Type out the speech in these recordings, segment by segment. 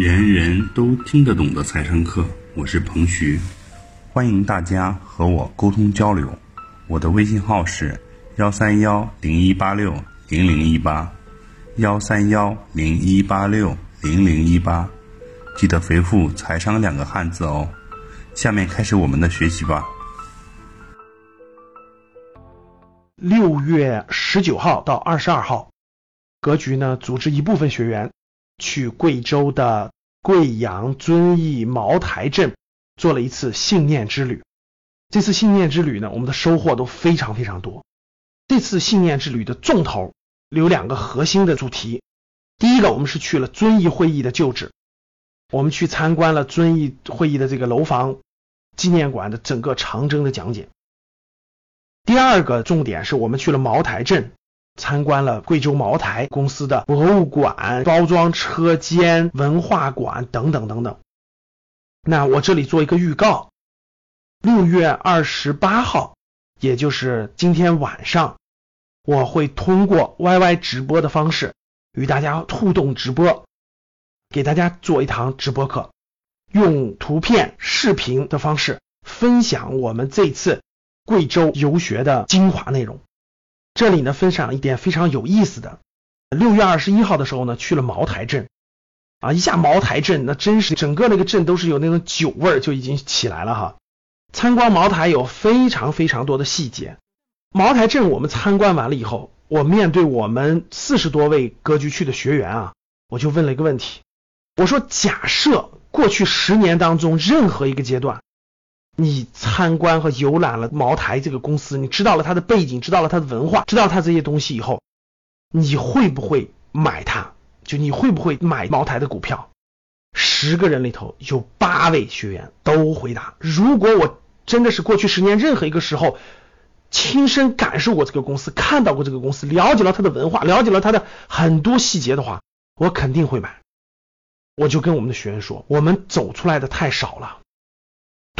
人人都听得懂的财商课，我是彭徐，欢迎大家和我沟通交流。我的微信号是幺三幺零一八六零零一八，幺三幺零一八六零零一八，记得回复“财商”两个汉字哦。下面开始我们的学习吧。六月十九号到二十二号，格局呢组织一部分学员去贵州的贵阳遵义茅台镇做了一次信念之旅。这次信念之旅呢，我们的收获都非常非常多。这次信念之旅的重头有两个核心的主题。第一个，我们是去了遵义会议的旧址，我们去参观了遵义会议的这个楼房纪念馆的整个长征的讲解。第二个重点是我们去了茅台镇，参观了贵州茅台公司的博物馆、包装车间、文化馆等等等等。那我这里做一个预告，六月二十八号，也就是今天晚上，我会通过 YY 直播的方式与大家互动直播，给大家做一堂直播课，用图片、视频的方式分享我们这次。贵州游学的精华内容，这里呢分享一点非常有意思的。六月二十一号的时候呢，去了茅台镇啊，一下茅台镇那真是整个那个镇都是有那种酒味儿就已经起来了哈。参观茅台有非常非常多的细节。茅台镇我们参观完了以后，我面对我们四十多位格局区的学员啊，我就问了一个问题，我说假设过去十年当中任何一个阶段。你参观和游览了茅台这个公司，你知道了它的背景，知道了它的文化，知道它这些东西以后，你会不会买它？就你会不会买茅台的股票？十个人里头有八位学员都回答：如果我真的是过去十年任何一个时候亲身感受过这个公司，看到过这个公司，了解了它的文化，了解了它的很多细节的话，我肯定会买。我就跟我们的学员说，我们走出来的太少了。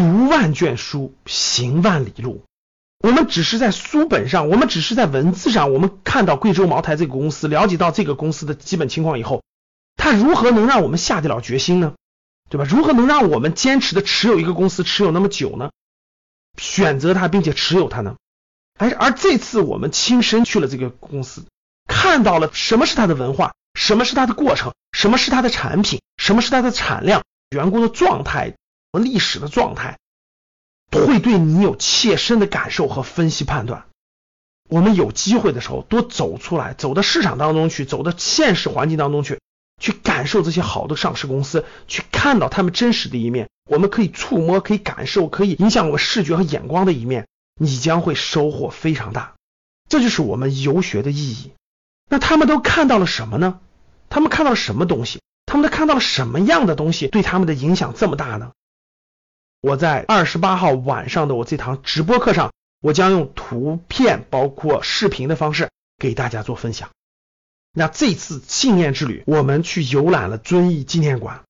读万卷书，行万里路。我们只是在书本上，我们只是在文字上，我们看到贵州茅台这个公司，了解到这个公司的基本情况以后，它如何能让我们下得了决心呢？对吧？如何能让我们坚持的持有一个公司持有那么久呢？选择它并且持有它呢？而而这次我们亲身去了这个公司，看到了什么是它的文化，什么是它的过程，什么是它的产品，什么是它的产量，员工的状态。历史的状态会对你有切身的感受和分析判断。我们有机会的时候多走出来，走到市场当中去，走到现实环境当中去，去感受这些好的上市公司，去看到他们真实的一面。我们可以触摸，可以感受，可以影响我视觉和眼光的一面，你将会收获非常大。这就是我们游学的意义。那他们都看到了什么呢？他们看到了什么东西？他们都看到了什么样的东西对他们的影响这么大呢？我在二十八号晚上的我这堂直播课上，我将用图片包括视频的方式给大家做分享。那这次信念之旅，我们去游览了遵义纪念馆，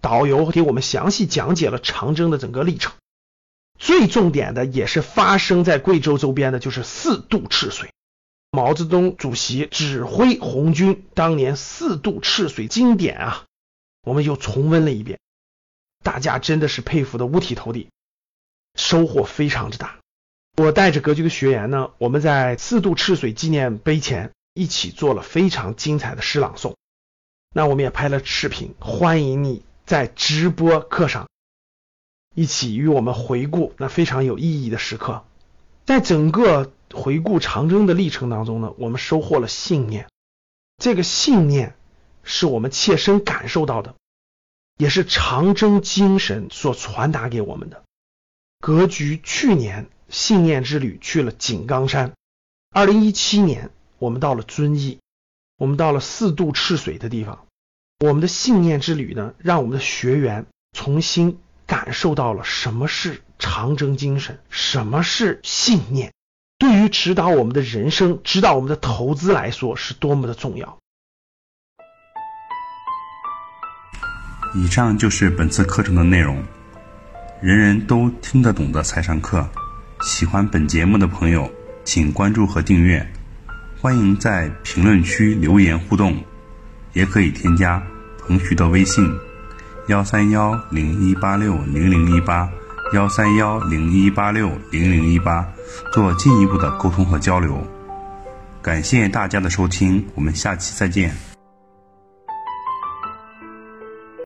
导游给我们详细讲解了长征的整个历程。最重点的也是发生在贵州周边的，就是四渡赤水。毛泽东主席指挥红军当年四渡赤水经典啊，我们又重温了一遍。大家真的是佩服的五体投地，收获非常之大。我带着格局的学员呢，我们在四渡赤水纪念碑前一起做了非常精彩的诗朗诵。那我们也拍了视频，欢迎你在直播课上一起与我们回顾那非常有意义的时刻。在整个回顾长征的历程当中呢，我们收获了信念，这个信念是我们切身感受到的。也是长征精神所传达给我们的。格局去年信念之旅去了井冈山，二零一七年我们到了遵义，我们到了四渡赤水的地方。我们的信念之旅呢，让我们的学员重新感受到了什么是长征精神，什么是信念，对于指导我们的人生、指导我们的投资来说是多么的重要。以上就是本次课程的内容，人人都听得懂的财商课。喜欢本节目的朋友，请关注和订阅。欢迎在评论区留言互动，也可以添加彭徐的微信幺三幺零一八六零零一八幺三幺零一八六零零一八，做进一步的沟通和交流。感谢大家的收听，我们下期再见。